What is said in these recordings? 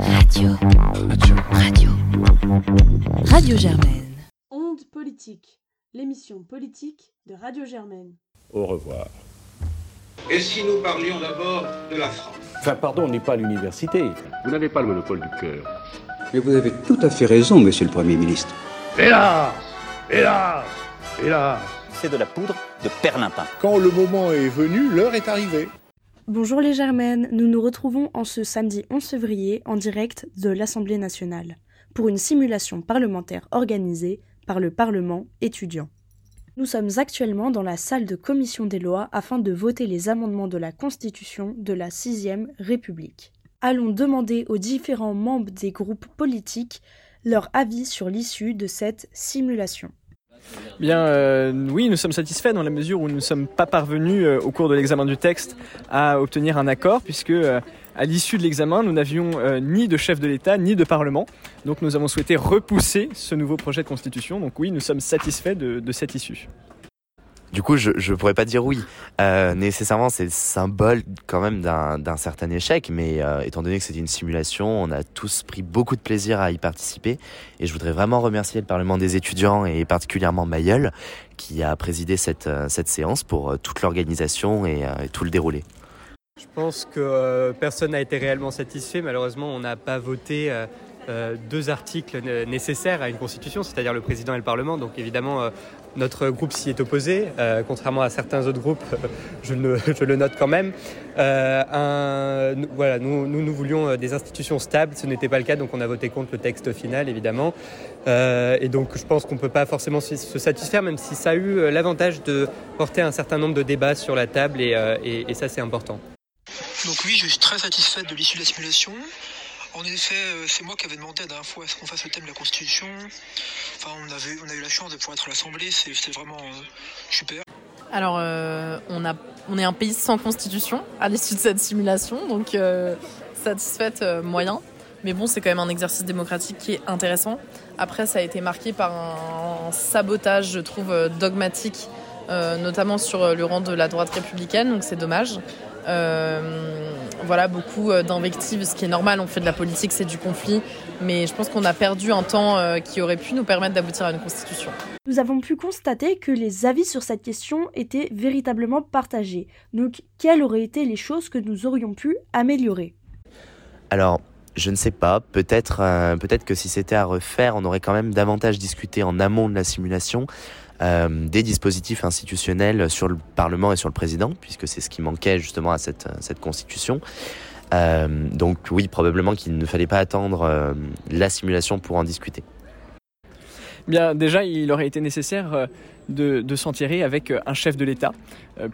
Radio. Radio. Radio. Radio Germaine. Onde politique, l'émission politique de Radio Germaine. Au revoir. Et si nous parlions d'abord de la France? Enfin, pardon, on n'est pas à l'université. Vous n'avez pas le monopole du cœur. Mais vous avez tout à fait raison, monsieur le Premier ministre. Hélas Hélas Hélas C'est de la poudre de perlimpin. Quand le moment est venu, l'heure est arrivée. Bonjour les Germaines, nous nous retrouvons en ce samedi 11 février en direct de l'Assemblée nationale pour une simulation parlementaire organisée par le Parlement étudiant. Nous sommes actuellement dans la salle de commission des lois afin de voter les amendements de la Constitution de la 6ème République. Allons demander aux différents membres des groupes politiques leur avis sur l'issue de cette simulation. Bien, euh, oui, nous sommes satisfaits dans la mesure où nous ne sommes pas parvenus euh, au cours de l'examen du texte à obtenir un accord, puisque euh, à l'issue de l'examen, nous n'avions ni de chef de l'État ni de Parlement. Donc nous avons souhaité repousser ce nouveau projet de constitution. Donc oui, nous sommes satisfaits de cette issue. Du coup, je ne pourrais pas dire oui. Euh, nécessairement, c'est le symbole quand même d'un certain échec, mais euh, étant donné que c'était une simulation, on a tous pris beaucoup de plaisir à y participer. Et je voudrais vraiment remercier le Parlement des étudiants et particulièrement Mayol, qui a présidé cette, euh, cette séance pour toute l'organisation et, tout le déroulé. Je pense que personne n'a été réellement satisfait. Malheureusement, on n'a pas voté euh, deux articles nécessaires à une constitution, c'est-à-dire le président et le Parlement. Donc évidemment, euh, notre groupe s'y est opposé, euh, contrairement à certains autres groupes, je, le, note quand même. Nous, voilà, nous, voulions des institutions stables, ce n'était pas le cas, donc on a voté contre le texte final, évidemment. Et donc je pense qu'on ne peut pas forcément se satisfaire, même si ça a eu l'avantage de porter un certain nombre de débats sur la table, et ça c'est important. Donc oui, je suis très satisfait de l'issue de la simulation. En effet, euh, c'est moi qui avais demandé la dernière fois à ce qu'on fasse le thème de la Constitution? Enfin, on, on a eu la chance de pouvoir être l'Assemblée, c'est vraiment euh, super. Alors, euh, on, a, on est un pays sans constitution à l'issue de cette simulation, donc satisfaite moyen. Mais bon, c'est quand même un exercice démocratique qui est intéressant. Après, ça a été marqué par un, sabotage, je trouve, dogmatique, notamment sur le rang de la droite républicaine, donc c'est dommage. Voilà, beaucoup d'invectives, ce qui est normal, on fait de la politique, c'est du conflit, mais je pense qu'on a perdu un temps euh, qui aurait pu nous permettre d'aboutir à une constitution. Nous avons pu constater que les avis sur cette question étaient véritablement partagés. Donc, quelles auraient été les choses que nous aurions pu améliorer? Alors, je ne sais pas, peut-être euh, peut-être que si c'était à refaire, on aurait quand même davantage discuté en amont de la simulation euh, des dispositifs institutionnels sur le Parlement et sur le président, puisque c'est ce qui manquait justement à cette, cette constitution. Euh, donc oui, probablement qu'il ne fallait pas attendre euh, la simulation pour en discuter. Bien, déjà, il aurait été nécessaire de, s'en tirer avec un chef de l'État,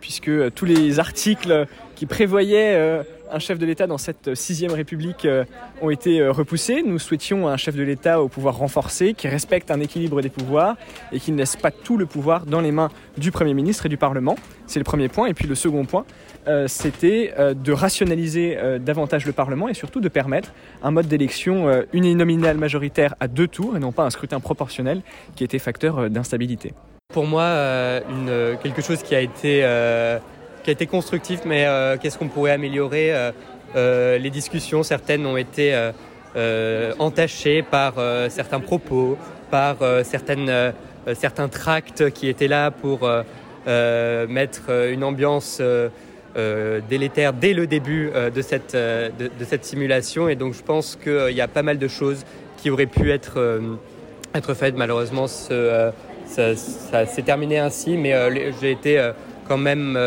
puisque tous les articles qui prévoyaient euh, un chef de l'État dans cette sixième République euh, ont été euh, repoussés. Nous souhaitions un chef de l'État au pouvoir renforcé, qui respecte un équilibre des pouvoirs et qui ne laisse pas tout le pouvoir dans les mains du Premier ministre et du Parlement. C'est le premier point. Et puis le second point, c'était de rationaliser davantage le Parlement et surtout de permettre un mode d'élection uninominal majoritaire à deux tours et non pas un scrutin proportionnel qui était facteur d'instabilité. Pour moi, quelque chose qui a été, qui a été constructif, mais euh, qu'est-ce qu'on pourrait améliorer euh, euh, Les discussions, certaines ont été entachées par certains propos, par certaines, certains tracts qui étaient là pour mettre une ambiance délétère dès le début de, cette, de, cette simulation. Et donc je pense qu'il y a pas mal de choses qui auraient pu être, être faites. Malheureusement, ça, s'est terminé ainsi, mais j'ai été quand même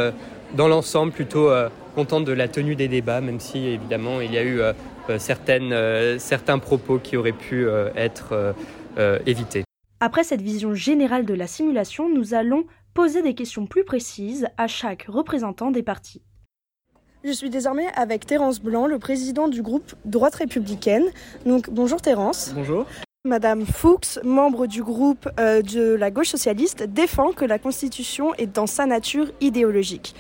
dans l'ensemble plutôt euh, contente de la tenue des débats, même si évidemment il y a eu euh, certaines, euh, certains propos qui auraient pu euh, être euh, euh, évités. Après cette vision générale de la simulation, nous allons poser des questions plus précises à chaque représentant des partis. Je suis désormais avec Terence Blanc, le président du groupe Droite républicaine. Donc bonjour Terence. Bonjour. Madame Fuchs, membre du groupe euh, de la gauche socialiste, défend que la Constitution est dans sa nature idéologique.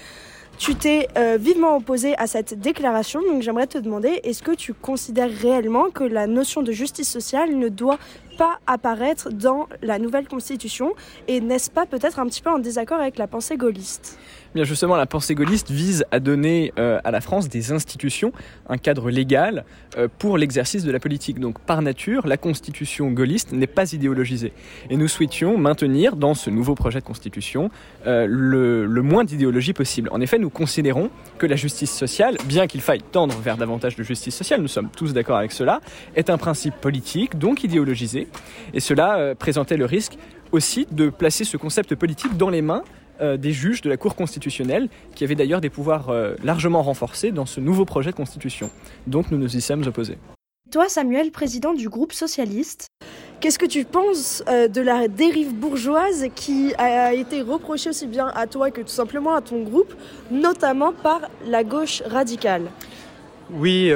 Tu t'es euh, vivement opposé à cette déclaration, donc j'aimerais te demander, est-ce que tu considères réellement que la notion de justice sociale ne doit pas apparaître dans la nouvelle constitution Et n'est-ce pas peut-être un petit peu en désaccord avec la pensée gaulliste? Bien justement, la pensée gaulliste vise à donner euh, à la France des institutions, un cadre légal euh, pour l'exercice de la politique. Donc par nature, la constitution gaulliste n'est pas idéologisée. Et nous souhaitions maintenir dans ce nouveau projet de constitution euh, le, le moins d'idéologie possible. En effet, nous considérons que la justice sociale, bien qu'il faille tendre vers davantage de justice sociale, nous sommes tous d'accord avec cela, est un principe politique, donc idéologisé. Et cela présentait le risque aussi de placer ce concept politique dans les mains euh, des juges de la Cour constitutionnelle, qui avaient d'ailleurs des pouvoirs euh, largement renforcés dans ce nouveau projet de constitution. Donc nous nous y sommes opposés. Toi, Samuel, président du groupe socialiste, qu'est-ce que tu penses euh, de la dérive bourgeoise qui a été reprochée aussi bien à toi que tout simplement à ton groupe, notamment par la gauche radicale? Oui,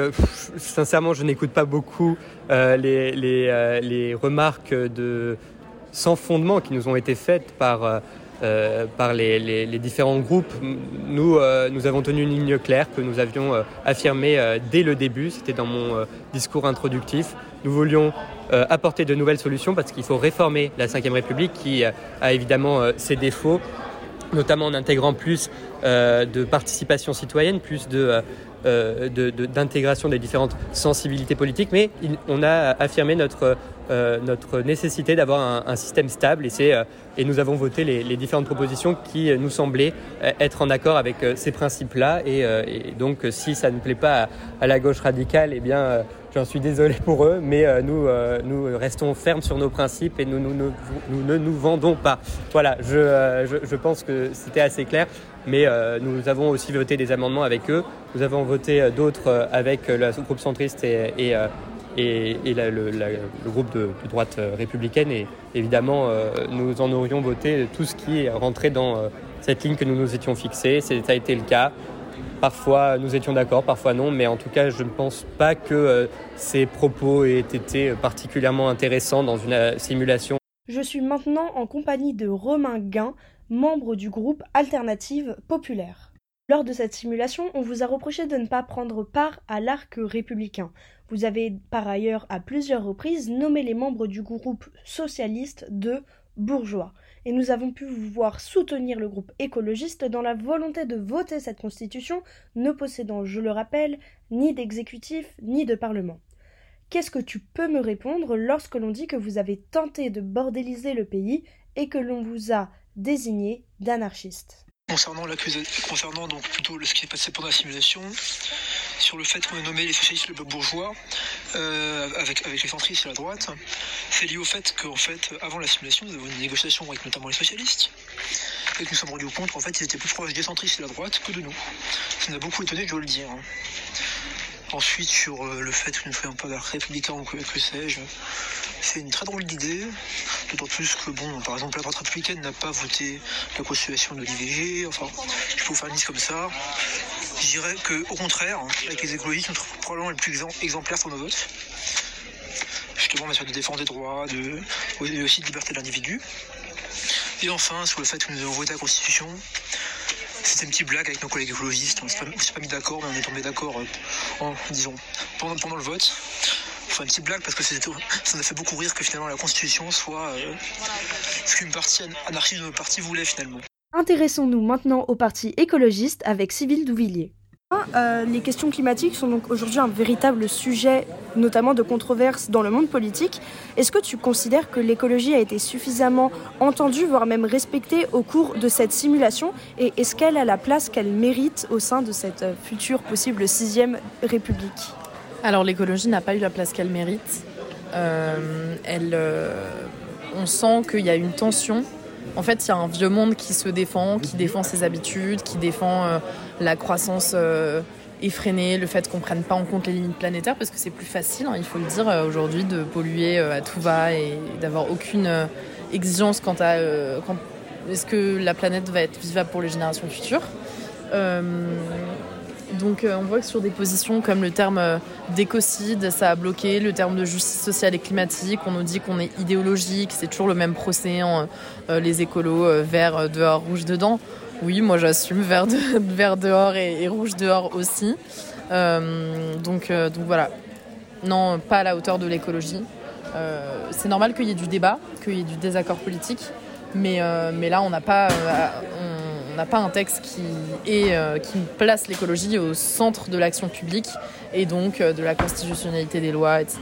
sincèrement, je n'écoute pas beaucoup les, les, les, remarques sans fondement qui nous ont été faites par euh, les, différents groupes. Nous, euh, nous avons tenu une ligne claire que nous avions euh, affirmée dès le début, c'était dans mon discours introductif. Nous voulions apporter de nouvelles solutions parce qu'il faut réformer la Ve République qui a évidemment ses défauts, notamment en intégrant plus de participation citoyenne, plus de d'intégration des différentes sensibilités politiques, mais on a affirmé notre euh, notre nécessité d'avoir un, système stable et, euh, et nous avons voté les, différentes propositions qui nous semblaient euh, être en accord avec ces principes-là. Et, donc, si ça ne plaît pas à, la gauche radicale, eh bien, j'en suis désolé pour eux, mais nous, nous restons fermes sur nos principes et nous, ne nous vendons pas. Voilà, je, je, pense que c'était assez clair. Mais nous avons aussi voté des amendements avec eux. Nous avons voté d'autres avec le groupe centriste et, le, groupe de, droite euh, républicaine. Et évidemment, euh, nous en aurions voté tout ce qui est rentré dans euh, cette ligne que nous nous étions fixés. Ça a été le cas. Parfois, nous étions d'accord, parfois non, mais en tout cas, je ne pense pas que ces propos aient été particulièrement intéressants dans une simulation. Je suis maintenant en compagnie de Romain Guin, membre du groupe Alternative Populaire. Lors de cette simulation, on vous a reproché de ne pas prendre part à l'arc républicain. Vous avez par ailleurs à plusieurs reprises nommé les membres du groupe socialiste de bourgeois. Et nous avons pu vous voir soutenir le groupe écologiste dans la volonté de voter cette constitution, ne possédant, je le rappelle, ni d'exécutif ni de parlement. Qu'est-ce que tu peux me répondre lorsque l'on dit que vous avez tenté de bordéliser le pays et que l'on vous a désigné d'anarchiste? Concernant concernant donc plutôt ce qui est passé pendant la simulation, sur le fait qu'on a nommé les socialistes le bourgeois euh, avec, les centristes à la droite, c'est lié au fait qu'en fait, avant la simulation, nous avons une négociation avec notamment les socialistes, et que nous sommes rendus compte qu'en fait, ils étaient plus proches des centristes et de la droite que de nous. Ça nous a beaucoup étonné, je dois le dire. Hein. Ensuite, sur euh, le fait que nous ne soyons pas républicains ou que, sais-je, c'est une très drôle d'idée, d'autant plus que, bon, par exemple, la droite républicaine n'a pas voté la constitution de l'IVG, enfin, peux vous faire une liste comme ça. Je dirais qu'au contraire, avec les écologistes, nous sommes probablement les plus exemplaires sur nos votes. Justement, en matière de défense des droits, de, aussi de liberté de l'individu. Et enfin, sur le fait que nous avons voté la Constitution, c'était une petite blague avec nos collègues écologistes. On ne s'est pas, mis d'accord, mais on est tombé d'accord, euh, disons, pendant, pendant le vote. Enfin, une petite blague parce que ça nous a fait beaucoup rire que finalement la Constitution soit euh, ce qu'une partie anarchiste de notre parti voulait finalement. Intéressons-nous maintenant au parti écologiste avec Sybille Douvillier. Euh, les questions climatiques sont donc aujourd'hui un véritable sujet, notamment de controverse dans le monde politique. Est-ce que tu considères que l'écologie a été suffisamment entendue, voire même respectée au cours de cette simulation? Et est-ce qu'elle a la place qu'elle mérite au sein de cette future possible sixième République? Alors l'écologie n'a pas eu la place qu'elle mérite. Euh, elle, euh, on sent qu'il y a une tension en fait, il y a un vieux monde qui se défend, qui défend ses habitudes, qui défend euh, la croissance euh, effrénée, le fait qu'on ne prenne pas en compte les limites planétaires, parce que c'est plus facile, hein, il faut le dire, euh, aujourd'hui, de polluer à tout va et d'avoir aucune exigence quant à est-ce que la planète va être vivable pour les générations futures. Donc euh, on voit que sur des positions comme le terme euh, d'écocide, ça a bloqué, le terme de justice sociale et climatique, on nous dit qu'on est idéologique, c'est toujours le même procès, en, euh, les écolos, vert dehors, rouge dedans. Oui, moi j'assume vert, dehors et, rouge dehors aussi. donc, voilà, non, pas à la hauteur de l'écologie. c'est normal qu'il y ait du débat, qu'il y ait du désaccord politique, mais, là, on n'a pas, n'a pas un texte qui, est, qui place l'écologie au centre de l'action publique et donc de la constitutionnalité des lois, etc.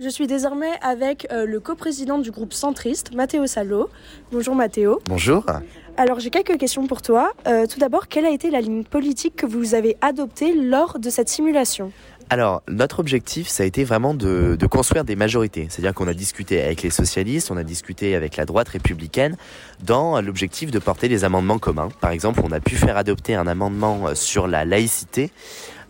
Je suis désormais avec euh, le coprésident du groupe centriste, Matteo Salo. Bonjour Matteo. Bonjour. Alors j'ai quelques questions pour toi. Euh, tout d'abord, quelle a été la ligne politique que vous avez adoptée lors de cette simulation? Alors, notre objectif, ça a été vraiment de, de construire des majorités. C'est-à-dire qu'on a discuté avec les socialistes, on a discuté avec la droite républicaine dans l'objectif de porter des amendements communs. Par exemple, on a pu faire adopter un amendement sur la laïcité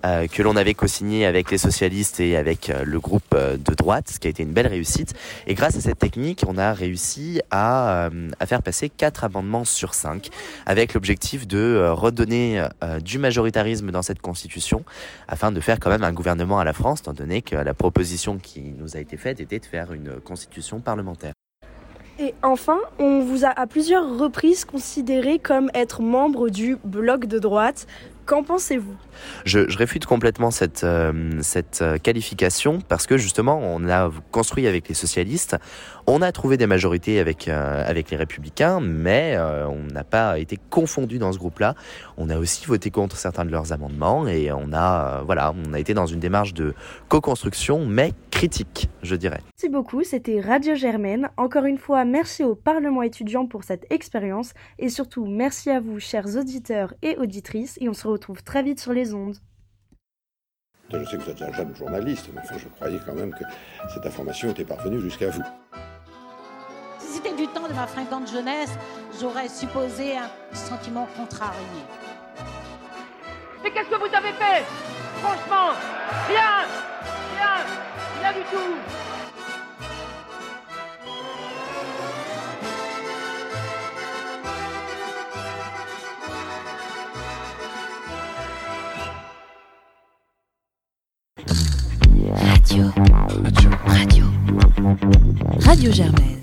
que l'on avait co-signé avec les socialistes et avec euh, le groupe euh, de droite, ce qui a été une belle réussite. Et grâce à cette technique, on a réussi à, faire passer quatre amendements sur cinq, avec l'objectif de redonner du majoritarisme dans cette constitution, afin de faire quand même un gouvernement à la France, étant donné que la proposition qui nous a été faite était de faire une constitution parlementaire. Et enfin, on vous a à plusieurs reprises considéré comme être membre du bloc de droite. Qu'en pensez-vous? Je, réfute complètement cette, euh, cette euh, qualification parce que justement, on a construit avec les socialistes, on a trouvé des majorités avec, euh, avec les républicains, mais on n'a pas été confondu dans ce groupe-là. On a aussi voté contre certains de leurs amendements et on a, voilà, on a été dans une démarche de co-construction, mais critique, je dirais. Merci beaucoup, c'était Radio Germaine. Encore une fois, merci au Parlement étudiant pour cette expérience et surtout merci à vous, chers auditeurs et auditrices, et on se retrouve très vite sur les ondes. Je sais que vous êtes un jeune journaliste, mais enfin, je croyais quand même que cette information était parvenue jusqu'à vous. Si c'était du temps de ma fringante jeunesse, j'aurais supposé un sentiment contrarié. Mais qu'est-ce que vous avez fait? Franchement, rien Rien Rien du tout Germaine.